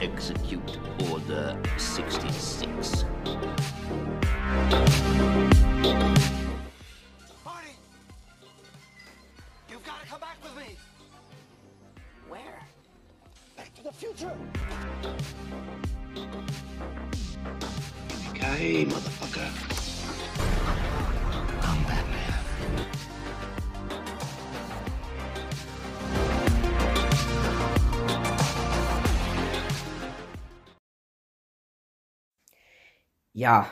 Execute Order 66. Marty! You've got to come back with me! Where? Back to the future! Okay, motherfucker. Ja,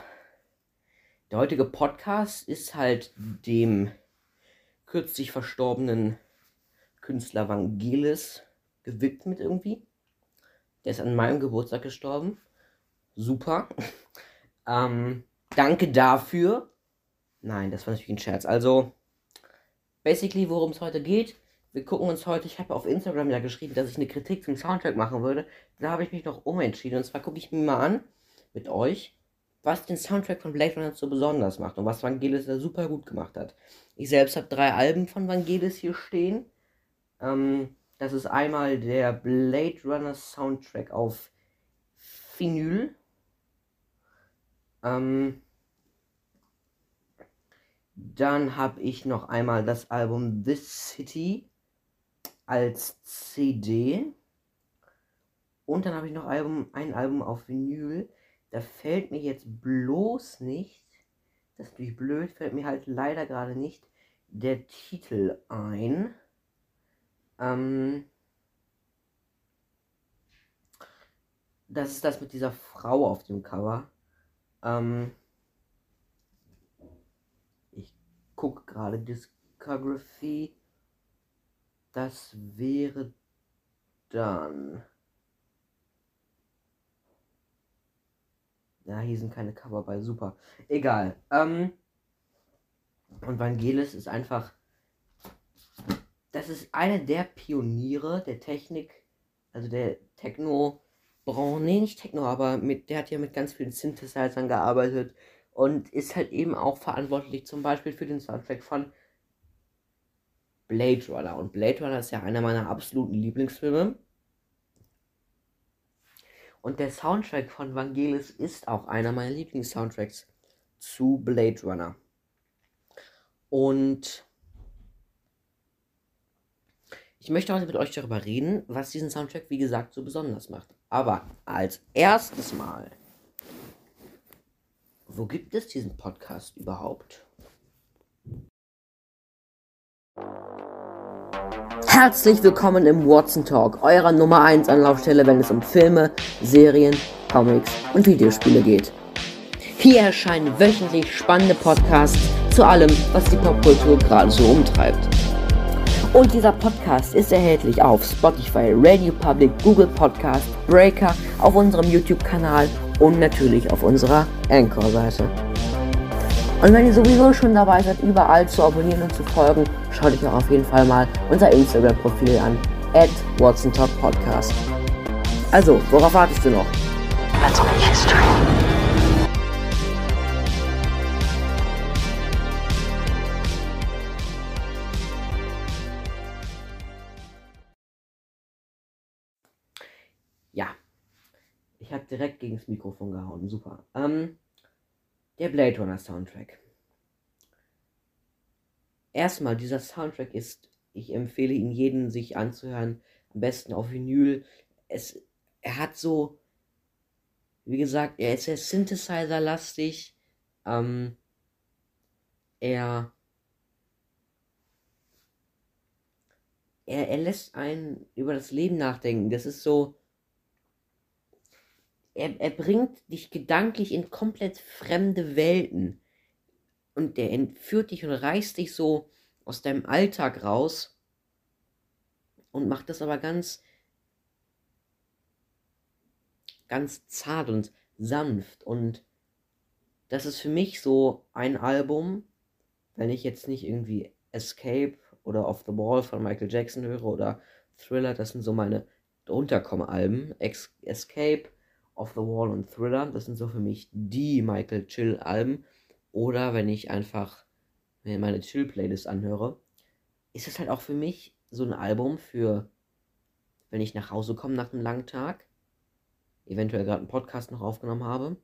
der heutige Podcast ist halt dem kürzlich verstorbenen Künstler Vangelis gewidmet irgendwie. Der ist an meinem Geburtstag gestorben. Super. ähm, danke dafür. Nein, das war natürlich ein Scherz. Also, basically, worum es heute geht. Wir gucken uns heute, ich habe auf Instagram ja geschrieben, dass ich eine Kritik zum Soundtrack machen würde. Da habe ich mich noch umentschieden. Und zwar gucke ich mir mal an, mit euch, was den Soundtrack von Blade Runner so besonders macht und was Vangelis da super gut gemacht hat. Ich selbst habe drei Alben von Vangelis hier stehen. Ähm, das ist einmal der Blade Runner Soundtrack auf Vinyl. Ähm, dann habe ich noch einmal das Album This City als CD. Und dann habe ich noch Album, ein Album auf Vinyl. Da fällt mir jetzt bloß nicht, das ist natürlich blöd, fällt mir halt leider gerade nicht der Titel ein. Ähm, das ist das mit dieser Frau auf dem Cover. Ähm, ich gucke gerade Discography. Das wäre dann. Ja, hier sind keine Cover bei, super. Egal. Ähm, und Vangelis ist einfach. Das ist einer der Pioniere der Technik, also der Techno. Branche, nee, nicht Techno, aber mit, der hat ja mit ganz vielen Synthesizern gearbeitet und ist halt eben auch verantwortlich zum Beispiel für den Soundtrack von Blade Runner. Und Blade Runner ist ja einer meiner absoluten Lieblingsfilme. Und der Soundtrack von Vangelis ist auch einer meiner Lieblingssoundtracks zu Blade Runner. Und ich möchte heute mit euch darüber reden, was diesen Soundtrack, wie gesagt, so besonders macht. Aber als erstes Mal, wo gibt es diesen Podcast überhaupt? Herzlich willkommen im Watson Talk, eurer Nummer 1 Anlaufstelle, wenn es um Filme, Serien, Comics und Videospiele geht. Hier erscheinen wöchentlich spannende Podcasts zu allem, was die Popkultur gerade so umtreibt. Und dieser Podcast ist erhältlich auf Spotify, Radio Public, Google Podcast, Breaker, auf unserem YouTube-Kanal und natürlich auf unserer Anchor-Seite. Und wenn ihr sowieso schon dabei seid, überall zu abonnieren und zu folgen, schaut euch auch auf jeden Fall mal unser Instagram-Profil an, at WatsonTalkPodcast. Also, worauf wartest du noch? Let's make history. Ja, ich habe direkt gegen das Mikrofon gehauen, super. Ähm, der Blade Runner Soundtrack. Erstmal, dieser Soundtrack ist, ich empfehle ihn jedem sich anzuhören, am besten auf Vinyl. Es, er hat so, wie gesagt, er ist sehr Synthesizer-lastig. Ähm, er, er, er lässt einen über das Leben nachdenken. Das ist so, er, er bringt dich gedanklich in komplett fremde Welten. Und der entführt dich und reißt dich so aus deinem Alltag raus. Und macht das aber ganz, ganz zart und sanft. Und das ist für mich so ein Album, wenn ich jetzt nicht irgendwie Escape oder Off the Wall von Michael Jackson höre oder Thriller, das sind so meine Unterkommen-Alben. Escape Off the Wall und Thriller. Das sind so für mich die Michael Chill Alben. Oder wenn ich einfach mir meine Chill Playlist anhöre, ist es halt auch für mich so ein Album für, wenn ich nach Hause komme nach einem langen Tag eventuell gerade einen Podcast noch aufgenommen habe.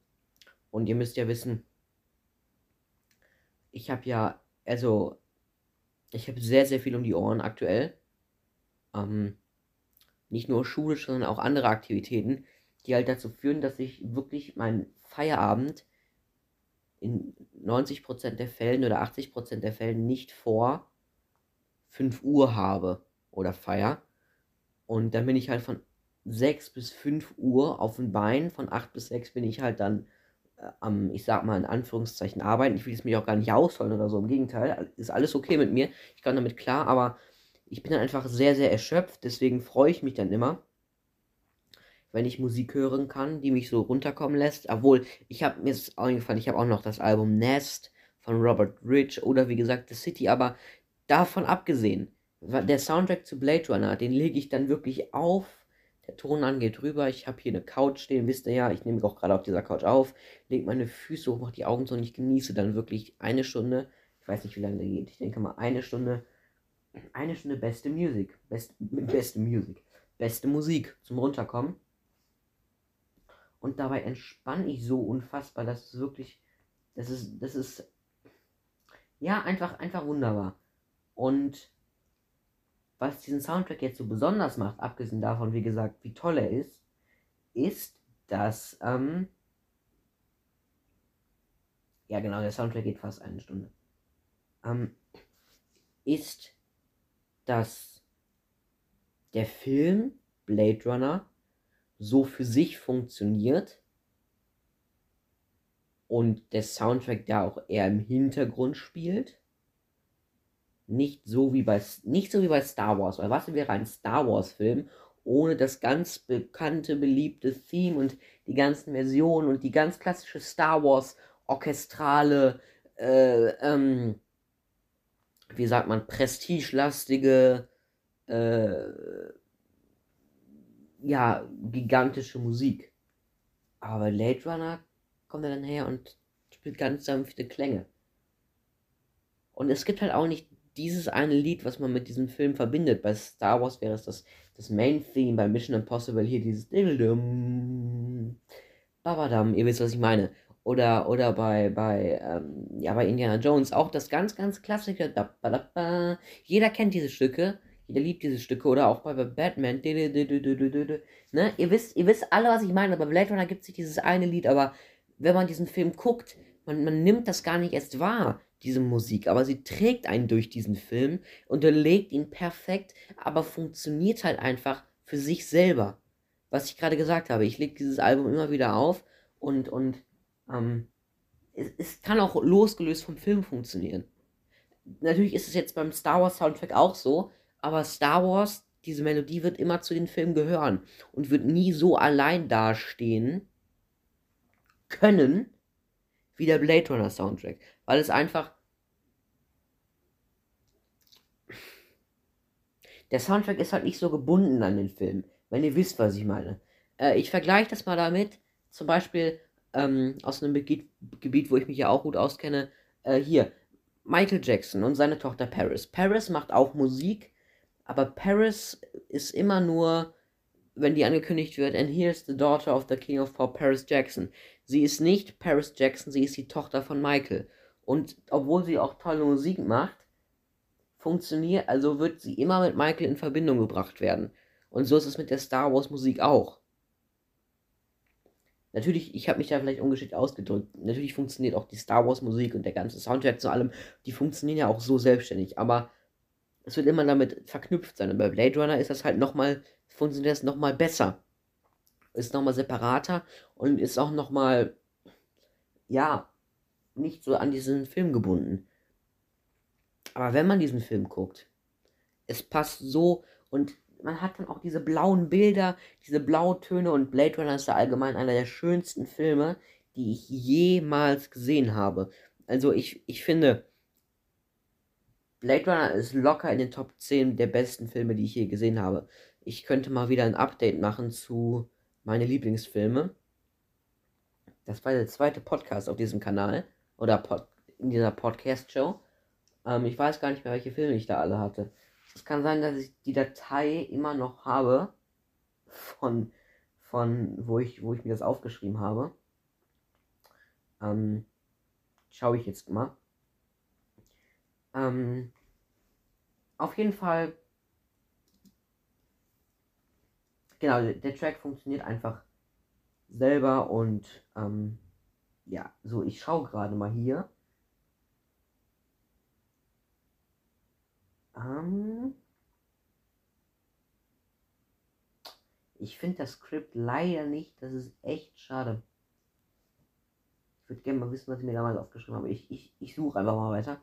Und ihr müsst ja wissen, ich habe ja, also, ich habe sehr, sehr viel um die Ohren aktuell. Ähm, nicht nur schulisch, sondern auch andere Aktivitäten, die halt dazu führen, dass ich wirklich meinen Feierabend in 90% der Fällen oder 80% der Fällen nicht vor 5 Uhr habe oder feier. Und dann bin ich halt von 6 bis 5 Uhr auf dem Bein, von 8 bis 6 bin ich halt dann äh, am, ich sag mal in Anführungszeichen, arbeiten. Ich will es mich auch gar nicht ausholen oder so, im Gegenteil, ist alles okay mit mir, ich kann damit klar, aber ich bin dann einfach sehr, sehr erschöpft, deswegen freue ich mich dann immer, wenn ich Musik hören kann, die mich so runterkommen lässt. Obwohl, ich habe mir ist eingefallen, ich habe auch noch das Album Nest von Robert Rich oder wie gesagt The City, aber davon abgesehen, der Soundtrack zu Blade Runner, den lege ich dann wirklich auf. Der Ton angeht rüber. Ich habe hier eine Couch stehen, wisst ihr ja. Ich nehme auch gerade auf dieser Couch auf, lege meine Füße hoch, mache die Augen zu und ich genieße dann wirklich eine Stunde. Ich weiß nicht, wie lange der geht. Ich denke mal eine Stunde. Eine Stunde beste Musik. Best, beste Musik. Beste Musik zum Runterkommen. Und dabei entspanne ich so unfassbar, dass es wirklich. Das ist. Das ist. Ja, einfach, einfach wunderbar. Und was diesen Soundtrack jetzt so besonders macht, abgesehen davon, wie gesagt, wie toll er ist, ist, dass, ähm, ja genau, der Soundtrack geht fast eine Stunde, ähm, ist, dass der Film Blade Runner so für sich funktioniert. Und der Soundtrack da auch eher im Hintergrund spielt. Nicht so wie bei nicht so wie bei Star Wars, weil was wäre ein Star Wars Film ohne das ganz bekannte beliebte Theme und die ganzen Versionen und die ganz klassische Star Wars orchestrale äh, ähm, wie sagt man prestigelastige äh, ja gigantische Musik aber Late Runner kommt er dann her und spielt ganz sanfte Klänge und es gibt halt auch nicht dieses eine Lied, was man mit diesem Film verbindet. Bei Star Wars wäre es das, das Main Theme, bei Mission Impossible hier dieses Babadam, ihr wisst, was ich meine. Oder, oder bei, bei, ähm, ja, bei Indiana Jones auch das ganz, ganz klassische. Jeder kennt diese Stücke, jeder liebt diese Stücke. Oder auch bei, bei Batman. Ne? Ihr wisst, ihr wisst alle, was ich meine. Bei Blade Runner gibt es nicht dieses eine Lied, aber wenn man diesen Film guckt, man, man nimmt das gar nicht erst wahr diese Musik, aber sie trägt einen durch diesen Film, unterlegt ihn perfekt, aber funktioniert halt einfach für sich selber. Was ich gerade gesagt habe, ich lege dieses Album immer wieder auf und, und ähm, es, es kann auch losgelöst vom Film funktionieren. Natürlich ist es jetzt beim Star Wars Soundtrack auch so, aber Star Wars, diese Melodie wird immer zu den Filmen gehören und wird nie so allein dastehen können, wie der Blade Runner Soundtrack, weil es einfach der Soundtrack ist halt nicht so gebunden an den Film, wenn ihr wisst, was ich meine. Äh, ich vergleiche das mal damit, zum Beispiel ähm, aus einem Gebiet, Gebiet, wo ich mich ja auch gut auskenne, äh, hier, Michael Jackson und seine Tochter Paris. Paris macht auch Musik, aber Paris ist immer nur, wenn die angekündigt wird, and here's the daughter of the King of Pop, Paris Jackson. Sie ist nicht Paris Jackson, sie ist die Tochter von Michael. Und obwohl sie auch tolle Musik macht, funktioniert, also wird sie immer mit Michael in Verbindung gebracht werden. Und so ist es mit der Star Wars Musik auch. Natürlich, ich habe mich da vielleicht ungeschickt ausgedrückt. Natürlich funktioniert auch die Star Wars Musik und der ganze Soundtrack zu allem, die funktionieren ja auch so selbstständig, aber es wird immer damit verknüpft sein. Und bei Blade Runner ist das halt nochmal, funktioniert das nochmal besser ist nochmal separater und ist auch nochmal, ja, nicht so an diesen Film gebunden. Aber wenn man diesen Film guckt, es passt so und man hat dann auch diese blauen Bilder, diese Blautöne und Blade Runner ist ja allgemein einer der schönsten Filme, die ich jemals gesehen habe. Also ich, ich finde, Blade Runner ist locker in den Top 10 der besten Filme, die ich je gesehen habe. Ich könnte mal wieder ein Update machen zu meine Lieblingsfilme. Das war der zweite Podcast auf diesem Kanal oder Pod, in dieser Podcast-Show. Ähm, ich weiß gar nicht mehr, welche Filme ich da alle hatte. Es kann sein, dass ich die Datei immer noch habe von, von, wo ich, wo ich mir das aufgeschrieben habe. Ähm, schaue ich jetzt mal. Ähm, auf jeden Fall. Genau, der, Track funktioniert einfach selber und ähm, ja, so ich schaue gerade mal hier. Ähm, ich finde das Skript leider nicht, das ist echt schade. Ich würde gerne mal wissen, was ich mir damals aufgeschrieben habe. Ich, ich, ich suche einfach mal weiter.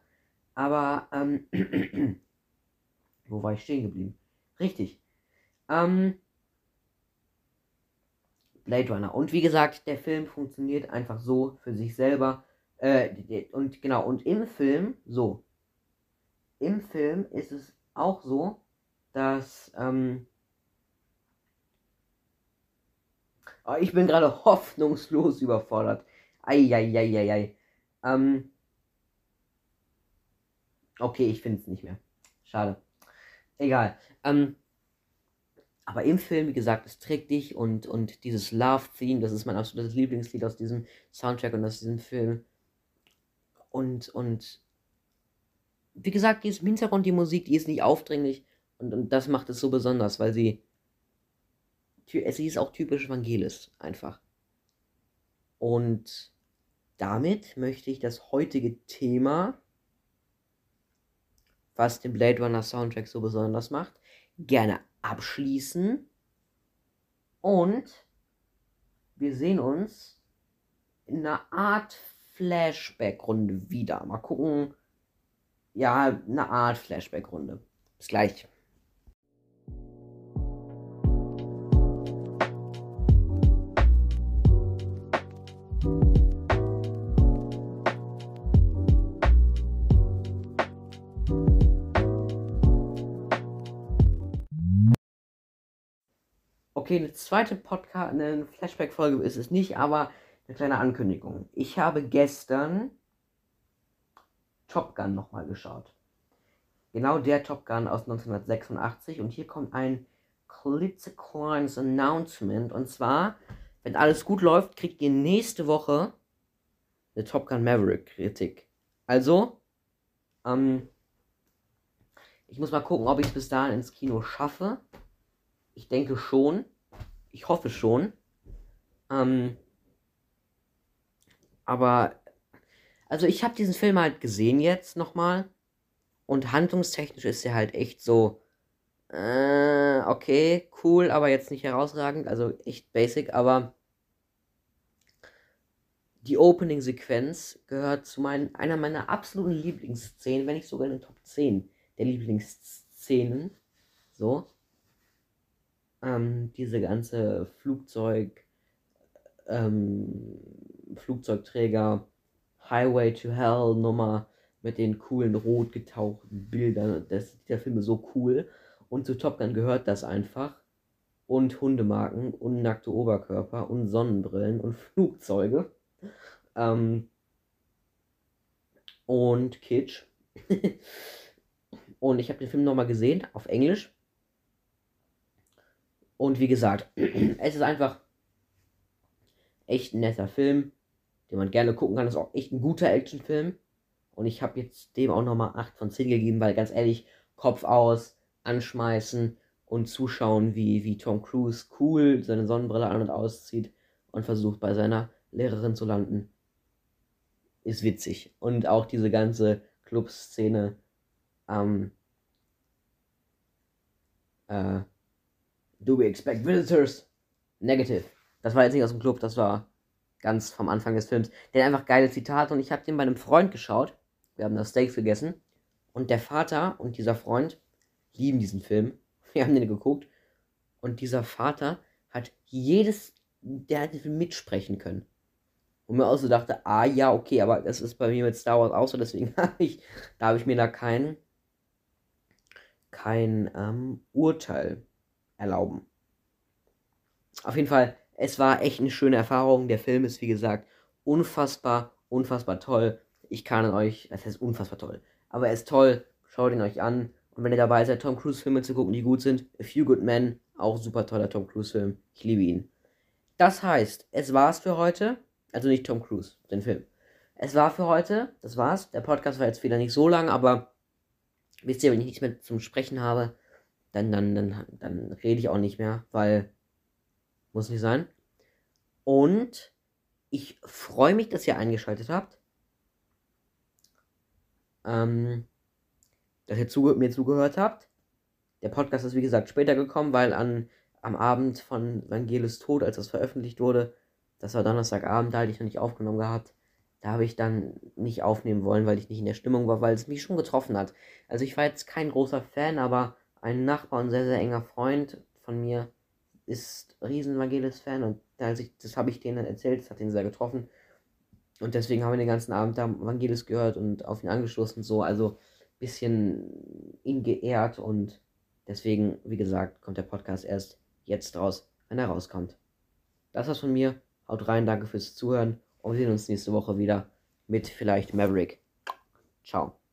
Aber, ähm, wo war ich stehen geblieben? Richtig. Ähm, Blade Runner. Und wie gesagt, der Film funktioniert einfach so für sich selber. Äh, und genau, und im Film, so. Im Film ist es auch so, dass, ähm, oh, ich bin gerade hoffnungslos überfordert. Eieieiei. Ähm, okay, ich finde es nicht mehr. Schade. Egal. Ähm, aber im Film, wie gesagt, es trägt dich und, und dieses Love-Theme, das ist mein absolutes Lieblingslied aus diesem Soundtrack und aus diesem Film. Und, und wie gesagt, die ist im Hintergrund, die Musik, die ist nicht aufdringlich und, und das macht es so besonders, weil sie, sie ist auch typisch Vangelis, einfach. Und damit möchte ich das heutige Thema, was den Blade Runner Soundtrack so besonders macht, gerne abschließen. Und wir sehen uns in einer Art Flashback-Runde wieder. Mal gucken. Ja, eine Art Flashback-Runde. Bis gleich. Okay, eine zweite Podcast, eine Flashback-Folge ist es nicht, aber eine kleine Ankündigung. Ich habe gestern Top Gun nochmal geschaut. Genau der Top Gun aus 1986 und hier kommt ein klitzekleines Announcement und zwar, wenn alles gut läuft, kriegt ihr nächste Woche eine Top Gun Maverick Kritik. Also, ähm, ich muss mal gucken, ob ich es bis dahin ins Kino schaffe. Ich denke schon. Ich hoffe schon. Ähm, aber, also ich habe diesen Film halt gesehen jetzt nochmal. Und handlungstechnisch ist er halt echt so, äh, okay, cool, aber jetzt nicht herausragend. Also echt basic, aber die Opening-Sequenz gehört zu meinen, einer meiner absoluten Lieblingsszenen, wenn nicht sogar in den Top 10 der Lieblingsszenen. So ähm, diese ganze Flugzeug, ähm, Flugzeugträger, Highway to Hell Nummer mit den coolen rot getauchten Bildern. Das, der Film ist so cool. Und zu Top Gun gehört das einfach. Und Hundemarken und nackte Oberkörper und Sonnenbrillen und Flugzeuge. Ähm, und Kitsch. und ich habe den Film nochmal gesehen auf Englisch. Und wie gesagt, es ist einfach echt ein netter Film, den man gerne gucken kann. Es ist auch echt ein guter Actionfilm. Und ich habe jetzt dem auch nochmal 8 von 10 gegeben, weil ganz ehrlich, Kopf aus, anschmeißen und zuschauen, wie, wie Tom Cruise cool seine Sonnenbrille an und auszieht und versucht bei seiner Lehrerin zu landen. Ist witzig. Und auch diese ganze Clubszene ähm, äh, Do we expect visitors? Negative. Das war jetzt nicht aus dem Club, das war ganz vom Anfang des Films. Der hat einfach geile Zitate und ich habe den bei einem Freund geschaut. Wir haben das Steak gegessen. Und der Vater und dieser Freund lieben diesen Film. Wir haben den geguckt. Und dieser Vater hat jedes, der hat den Film mitsprechen können. Und mir auch so dachte, ah ja, okay, aber das ist bei mir mit Star Wars auch so, deswegen habe ich, da habe ich mir da kein, kein ähm, Urteil erlauben. Auf jeden Fall, es war echt eine schöne Erfahrung. Der Film ist, wie gesagt, unfassbar, unfassbar toll. Ich kann euch, das heißt unfassbar toll, aber er ist toll. Schaut ihn euch an. Und wenn ihr dabei seid, Tom Cruise Filme zu gucken, die gut sind, A Few Good Men, auch super toller Tom Cruise Film. Ich liebe ihn. Das heißt, es war's für heute. Also nicht Tom Cruise, den Film. Es war für heute. Das war's. Der Podcast war jetzt wieder nicht so lang, aber wisst ihr, wenn ich nichts mehr zum Sprechen habe, dann, dann, dann, dann rede ich auch nicht mehr, weil muss nicht sein. Und ich freue mich, dass ihr eingeschaltet habt. Ähm, dass ihr zuge mir zugehört habt. Der Podcast ist wie gesagt später gekommen, weil an, am Abend von Vangelis Tod, als das veröffentlicht wurde, das war Donnerstagabend, da hatte ich noch nicht aufgenommen gehabt. Da habe ich dann nicht aufnehmen wollen, weil ich nicht in der Stimmung war, weil es mich schon getroffen hat. Also ich war jetzt kein großer Fan, aber ein Nachbar und sehr, sehr enger Freund von mir ist riesen Vangelis-Fan und als ich, das habe ich denen erzählt, das hat ihn sehr getroffen. Und deswegen haben wir den ganzen Abend da Vangelis gehört und auf ihn angestoßen, so, also ein bisschen ihn geehrt und deswegen, wie gesagt, kommt der Podcast erst jetzt raus, wenn er rauskommt. Das war's von mir. Haut rein, danke fürs Zuhören und wir sehen uns nächste Woche wieder mit vielleicht Maverick. Ciao.